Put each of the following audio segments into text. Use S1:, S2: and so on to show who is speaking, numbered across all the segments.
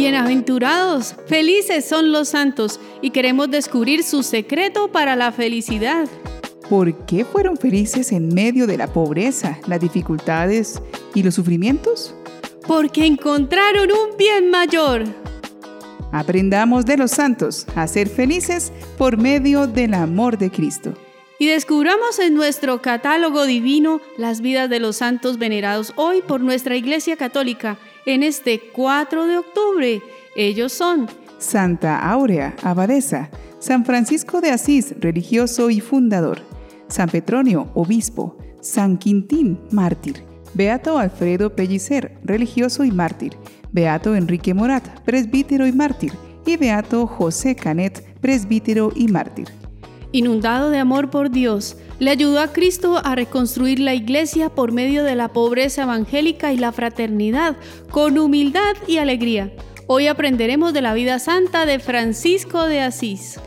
S1: Bienaventurados, felices son los santos y queremos descubrir su secreto para la felicidad.
S2: ¿Por qué fueron felices en medio de la pobreza, las dificultades y los sufrimientos?
S1: Porque encontraron un bien mayor.
S2: Aprendamos de los santos a ser felices por medio del amor de Cristo.
S1: Y descubramos en nuestro catálogo divino las vidas de los santos venerados hoy por nuestra Iglesia Católica en este 4 de octubre. Ellos son
S2: Santa Áurea, abadesa, San Francisco de Asís, religioso y fundador, San Petronio, obispo, San Quintín, mártir, Beato Alfredo Pellicer, religioso y mártir, Beato Enrique Morat, presbítero y mártir, y Beato José Canet, presbítero y mártir.
S1: Inundado de amor por Dios, le ayudó a Cristo a reconstruir la iglesia por medio de la pobreza evangélica y la fraternidad, con humildad y alegría. Hoy aprenderemos de la vida santa de Francisco de Asís.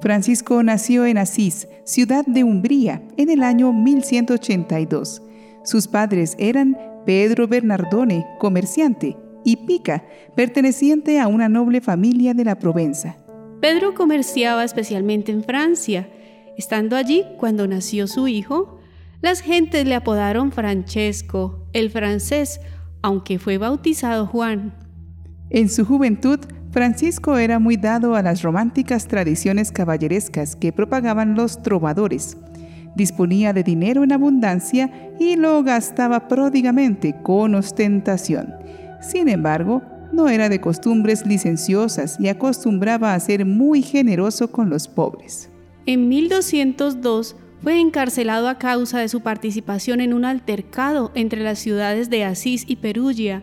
S2: Francisco nació en Asís, ciudad de Umbría, en el año 1182. Sus padres eran Pedro Bernardone, comerciante, y Pica, perteneciente a una noble familia de la Provenza.
S1: Pedro comerciaba especialmente en Francia. Estando allí cuando nació su hijo, las gentes le apodaron Francesco, el francés, aunque fue bautizado Juan.
S2: En su juventud, Francisco era muy dado a las románticas tradiciones caballerescas que propagaban los trovadores. Disponía de dinero en abundancia y lo gastaba pródigamente con ostentación. Sin embargo, no era de costumbres licenciosas y acostumbraba a ser muy generoso con los pobres.
S1: En 1202 fue encarcelado a causa de su participación en un altercado entre las ciudades de Asís y Perugia.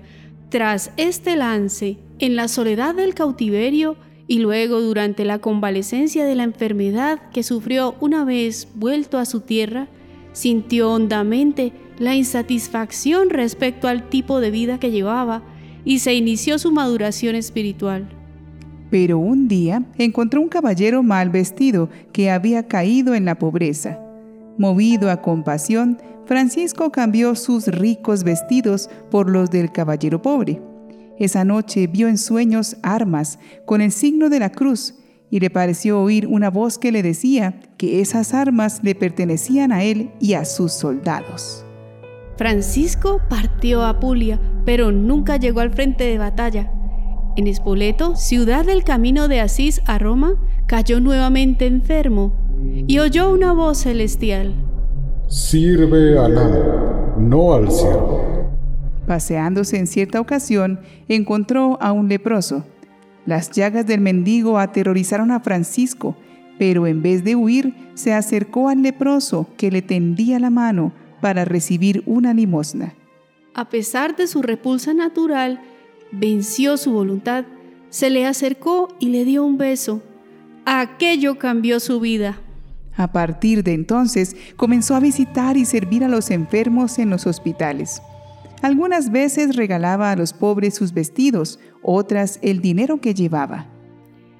S1: Tras este lance, en la soledad del cautiverio y luego durante la convalecencia de la enfermedad que sufrió una vez vuelto a su tierra, sintió hondamente la insatisfacción respecto al tipo de vida que llevaba y se inició su maduración espiritual.
S2: Pero un día encontró un caballero mal vestido que había caído en la pobreza. Movido a compasión, Francisco cambió sus ricos vestidos por los del caballero pobre. Esa noche vio en sueños armas con el signo de la cruz y le pareció oír una voz que le decía que esas armas le pertenecían a él y a sus soldados.
S1: Francisco partió a Apulia, pero nunca llegó al frente de batalla. En Espoleto, ciudad del camino de Asís a Roma, cayó nuevamente enfermo y oyó una voz celestial.
S3: Sirve al amo, no al siervo.
S2: Paseándose en cierta ocasión, encontró a un leproso. Las llagas del mendigo aterrorizaron a Francisco, pero en vez de huir, se acercó al leproso que le tendía la mano para recibir una limosna.
S1: A pesar de su repulsa natural, venció su voluntad, se le acercó y le dio un beso. Aquello cambió su vida.
S2: A partir de entonces comenzó a visitar y servir a los enfermos en los hospitales. Algunas veces regalaba a los pobres sus vestidos, otras el dinero que llevaba.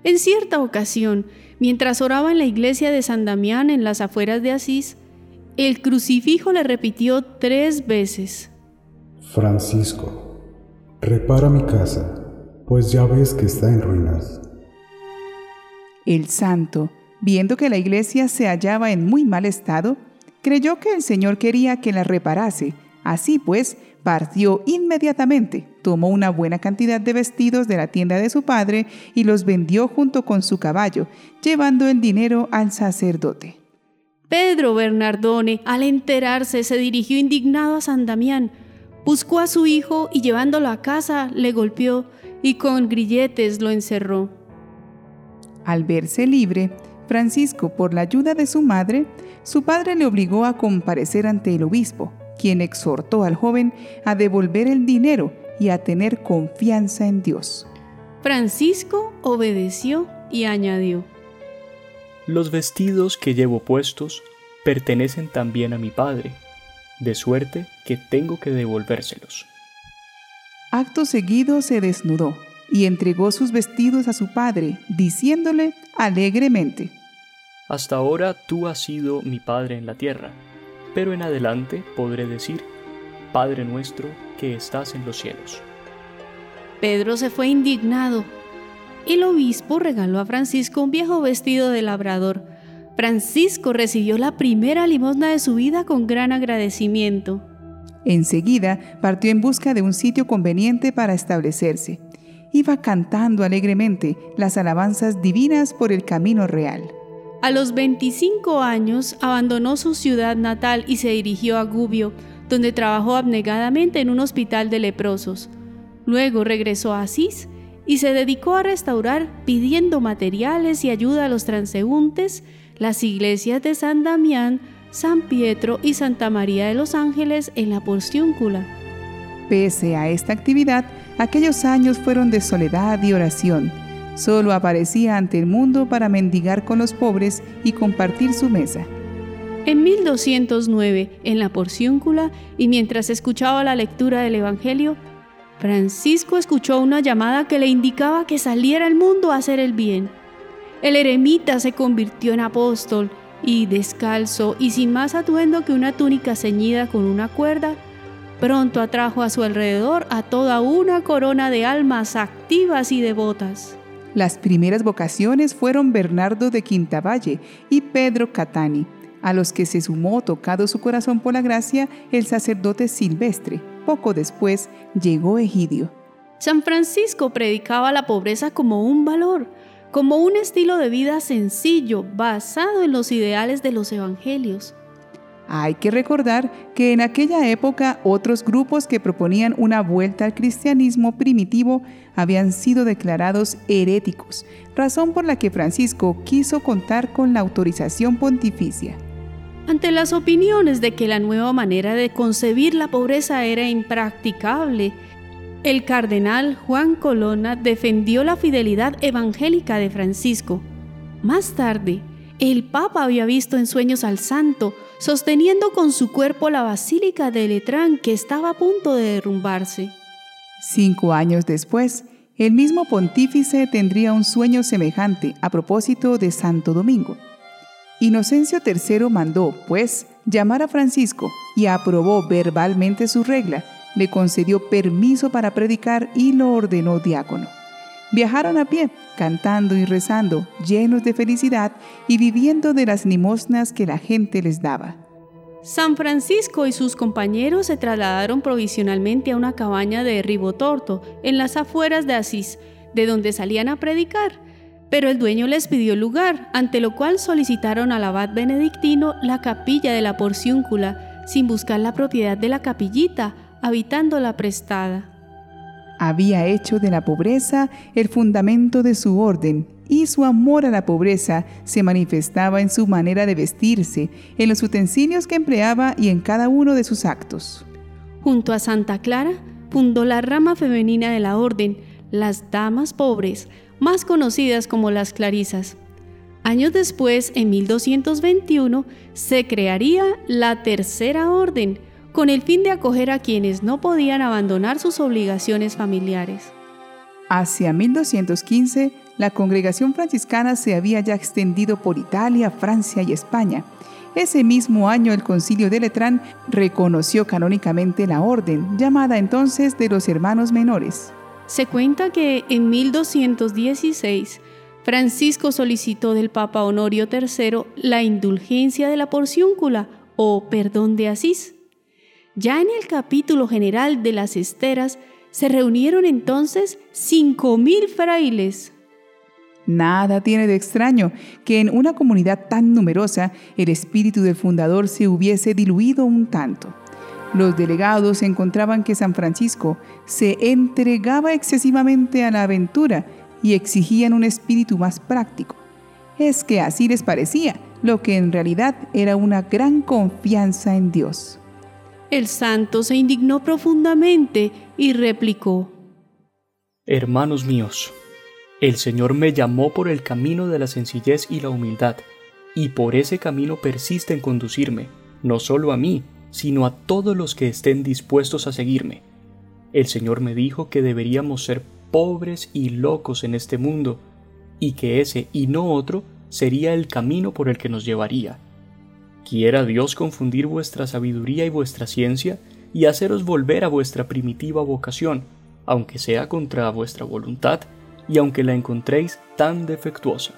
S1: En cierta ocasión, mientras oraba en la iglesia de San Damián en las afueras de Asís, el crucifijo le repitió tres veces.
S3: Francisco, repara mi casa, pues ya ves que está en ruinas.
S2: El santo, viendo que la iglesia se hallaba en muy mal estado, creyó que el Señor quería que la reparase. Así pues, partió inmediatamente, tomó una buena cantidad de vestidos de la tienda de su padre y los vendió junto con su caballo, llevando el dinero al sacerdote.
S1: Pedro Bernardone, al enterarse, se dirigió indignado a San Damián, buscó a su hijo y llevándolo a casa le golpeó y con grilletes lo encerró.
S2: Al verse libre, Francisco, por la ayuda de su madre, su padre le obligó a comparecer ante el obispo, quien exhortó al joven a devolver el dinero y a tener confianza en Dios.
S1: Francisco obedeció y añadió,
S4: los vestidos que llevo puestos pertenecen también a mi padre, de suerte que tengo que devolvérselos.
S2: Acto seguido se desnudó y entregó sus vestidos a su padre, diciéndole alegremente,
S4: Hasta ahora tú has sido mi padre en la tierra, pero en adelante podré decir, Padre nuestro que estás en los cielos.
S1: Pedro se fue indignado. El obispo regaló a Francisco un viejo vestido de labrador. Francisco recibió la primera limosna de su vida con gran agradecimiento.
S2: Enseguida partió en busca de un sitio conveniente para establecerse. Iba cantando alegremente las alabanzas divinas por el camino real.
S1: A los 25 años abandonó su ciudad natal y se dirigió a Gubbio, donde trabajó abnegadamente en un hospital de leprosos. Luego regresó a Asís y se dedicó a restaurar, pidiendo materiales y ayuda a los transeúntes, las iglesias de San Damián, San Pietro y Santa María de los Ángeles en la Porciúncula.
S2: Pese a esta actividad, aquellos años fueron de soledad y oración. Solo aparecía ante el mundo para mendigar con los pobres y compartir su mesa.
S1: En 1209, en la Porciúncula, y mientras escuchaba la lectura del Evangelio, Francisco escuchó una llamada que le indicaba que saliera al mundo a hacer el bien. El eremita se convirtió en apóstol y descalzo y sin más atuendo que una túnica ceñida con una cuerda, pronto atrajo a su alrededor a toda una corona de almas activas y devotas.
S2: Las primeras vocaciones fueron Bernardo de Quintavalle y Pedro Catani, a los que se sumó, tocado su corazón por la gracia, el sacerdote Silvestre. Poco después llegó Egidio.
S1: San Francisco predicaba la pobreza como un valor, como un estilo de vida sencillo basado en los ideales de los evangelios.
S2: Hay que recordar que en aquella época otros grupos que proponían una vuelta al cristianismo primitivo habían sido declarados heréticos, razón por la que Francisco quiso contar con la autorización pontificia.
S1: Ante las opiniones de que la nueva manera de concebir la pobreza era impracticable el cardenal Juan Colonna defendió la fidelidad evangélica de Francisco. Más tarde, el Papa había visto en sueños al santo sosteniendo con su cuerpo la basílica de Letrán que estaba a punto de derrumbarse.
S2: Cinco años después, el mismo pontífice tendría un sueño semejante a propósito de Santo Domingo. Inocencio III mandó, pues, llamar a Francisco y aprobó verbalmente su regla le concedió permiso para predicar y lo ordenó diácono. Viajaron a pie, cantando y rezando, llenos de felicidad y viviendo de las limosnas que la gente les daba.
S1: San Francisco y sus compañeros se trasladaron provisionalmente a una cabaña de Ribotorto, en las afueras de Asís, de donde salían a predicar. Pero el dueño les pidió lugar, ante lo cual solicitaron al abad benedictino la capilla de la porciúncula, sin buscar la propiedad de la capillita, habitando la prestada.
S2: Había hecho de la pobreza el fundamento de su orden y su amor a la pobreza se manifestaba en su manera de vestirse, en los utensilios que empleaba y en cada uno de sus actos.
S1: Junto a Santa Clara fundó la rama femenina de la orden, las Damas Pobres, más conocidas como las Clarisas. Años después, en 1221, se crearía la Tercera Orden, con el fin de acoger a quienes no podían abandonar sus obligaciones familiares.
S2: Hacia 1215, la congregación franciscana se había ya extendido por Italia, Francia y España. Ese mismo año el concilio de Letrán reconoció canónicamente la orden, llamada entonces de los hermanos menores.
S1: Se cuenta que en 1216 Francisco solicitó del Papa Honorio III la indulgencia de la porciúncula o perdón de Asís ya en el capítulo general de las esteras se reunieron entonces cinco mil frailes.
S2: Nada tiene de extraño que en una comunidad tan numerosa el espíritu del fundador se hubiese diluido un tanto. Los delegados encontraban que San Francisco se entregaba excesivamente a la aventura y exigían un espíritu más práctico. Es que así les parecía, lo que en realidad era una gran confianza en Dios.
S1: El santo se indignó profundamente y replicó,
S4: Hermanos míos, el Señor me llamó por el camino de la sencillez y la humildad, y por ese camino persiste en conducirme, no solo a mí, sino a todos los que estén dispuestos a seguirme. El Señor me dijo que deberíamos ser pobres y locos en este mundo, y que ese y no otro sería el camino por el que nos llevaría. Quiera Dios confundir vuestra sabiduría y vuestra ciencia y haceros volver a vuestra primitiva vocación, aunque sea contra vuestra voluntad y aunque la encontréis tan defectuosa.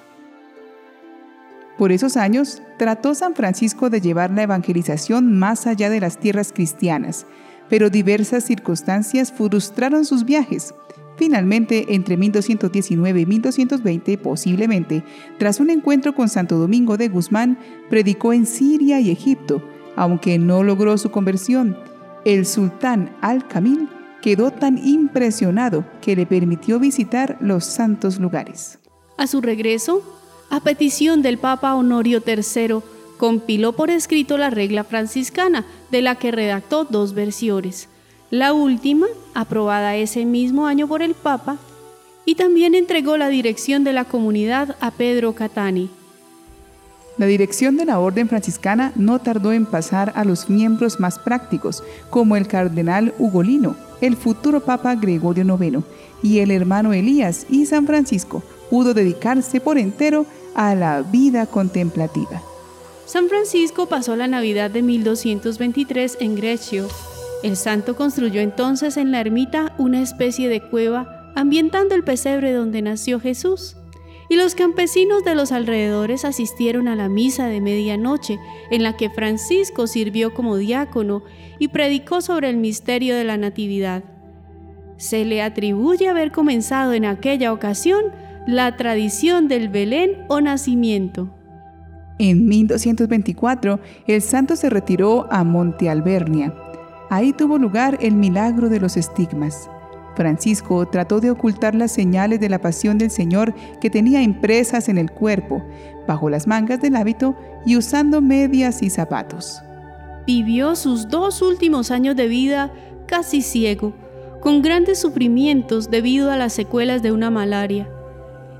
S2: Por esos años, trató San Francisco de llevar la evangelización más allá de las tierras cristianas, pero diversas circunstancias frustraron sus viajes. Finalmente, entre 1219 y 1220, posiblemente, tras un encuentro con Santo Domingo de Guzmán, predicó en Siria y Egipto, aunque no logró su conversión. El sultán Al-Kamil quedó tan impresionado que le permitió visitar los santos lugares.
S1: A su regreso, a petición del Papa Honorio III, compiló por escrito la regla franciscana, de la que redactó dos versiones. La última, aprobada ese mismo año por el Papa, y también entregó la dirección de la comunidad a Pedro Catani.
S2: La dirección de la orden franciscana no tardó en pasar a los miembros más prácticos, como el cardenal Ugolino, el futuro Papa Gregorio IX, y el hermano Elías y San Francisco pudo dedicarse por entero a la vida contemplativa.
S1: San Francisco pasó la Navidad de 1223 en Grecio. El santo construyó entonces en la ermita una especie de cueva ambientando el pesebre donde nació Jesús. Y los campesinos de los alrededores asistieron a la misa de medianoche, en la que Francisco sirvió como diácono y predicó sobre el misterio de la Natividad. Se le atribuye haber comenzado en aquella ocasión la tradición del Belén o nacimiento.
S2: En 1224, el santo se retiró a Monte Albernia. Ahí tuvo lugar el milagro de los estigmas. Francisco trató de ocultar las señales de la pasión del Señor que tenía impresas en el cuerpo, bajo las mangas del hábito y usando medias y zapatos.
S1: Vivió sus dos últimos años de vida casi ciego, con grandes sufrimientos debido a las secuelas de una malaria.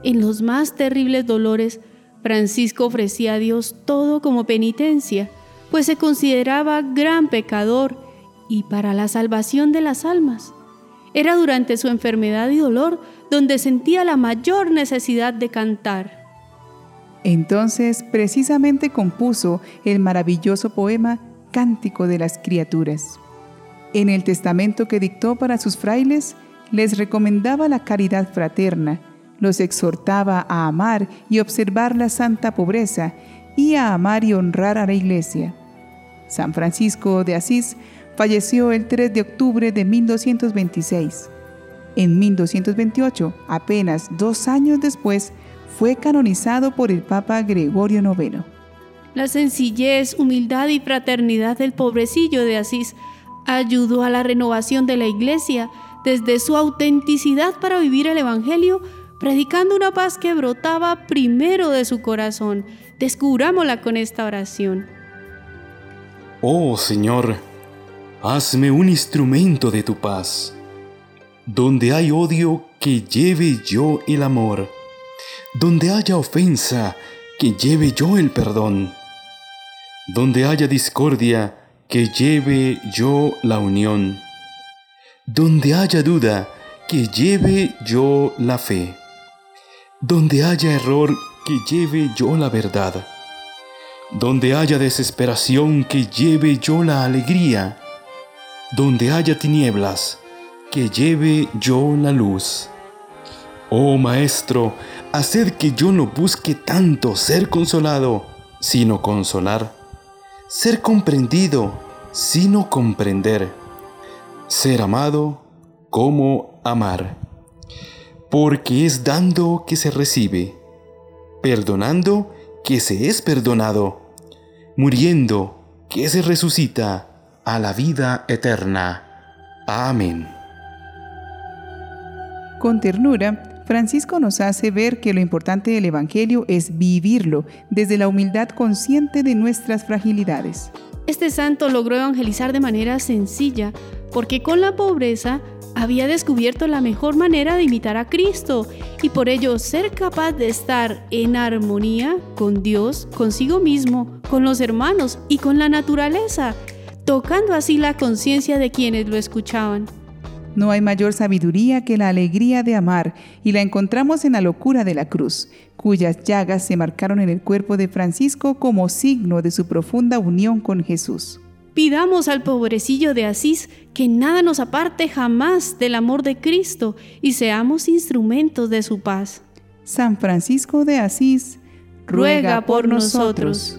S1: En los más terribles dolores, Francisco ofrecía a Dios todo como penitencia, pues se consideraba gran pecador y para la salvación de las almas. Era durante su enfermedad y dolor donde sentía la mayor necesidad de cantar.
S2: Entonces precisamente compuso el maravilloso poema Cántico de las Criaturas. En el testamento que dictó para sus frailes, les recomendaba la caridad fraterna, los exhortaba a amar y observar la santa pobreza y a amar y honrar a la iglesia. San Francisco de Asís falleció el 3 de octubre de 1226. En 1228, apenas dos años después, fue canonizado por el Papa Gregorio IX.
S1: La sencillez, humildad y fraternidad del pobrecillo de Asís ayudó a la renovación de la iglesia desde su autenticidad para vivir el Evangelio predicando una paz que brotaba primero de su corazón. Descubrámosla con esta oración.
S5: Oh Señor, hazme un instrumento de tu paz. Donde hay odio, que lleve yo el amor. Donde haya ofensa, que lleve yo el perdón. Donde haya discordia, que lleve yo la unión. Donde haya duda, que lleve yo la fe. Donde haya error, que lleve yo la verdad. Donde haya desesperación, que lleve yo la alegría. Donde haya tinieblas, que lleve yo la luz. Oh Maestro, haced que yo no busque tanto ser consolado, sino consolar. Ser comprendido, sino comprender. Ser amado, como amar porque es dando que se recibe, perdonando que se es perdonado, muriendo que se resucita a la vida eterna. Amén.
S2: Con ternura, Francisco nos hace ver que lo importante del Evangelio es vivirlo desde la humildad consciente de nuestras fragilidades.
S1: Este santo logró evangelizar de manera sencilla, porque con la pobreza había descubierto la mejor manera de imitar a Cristo y por ello ser capaz de estar en armonía con Dios, consigo mismo, con los hermanos y con la naturaleza, tocando así la conciencia de quienes lo escuchaban.
S2: No hay mayor sabiduría que la alegría de amar y la encontramos en la locura de la cruz, cuyas llagas se marcaron en el cuerpo de Francisco como signo de su profunda unión con Jesús.
S1: Pidamos al pobrecillo de Asís que nada nos aparte jamás del amor de Cristo y seamos instrumentos de su paz.
S2: San Francisco de Asís,
S1: ruega por nosotros.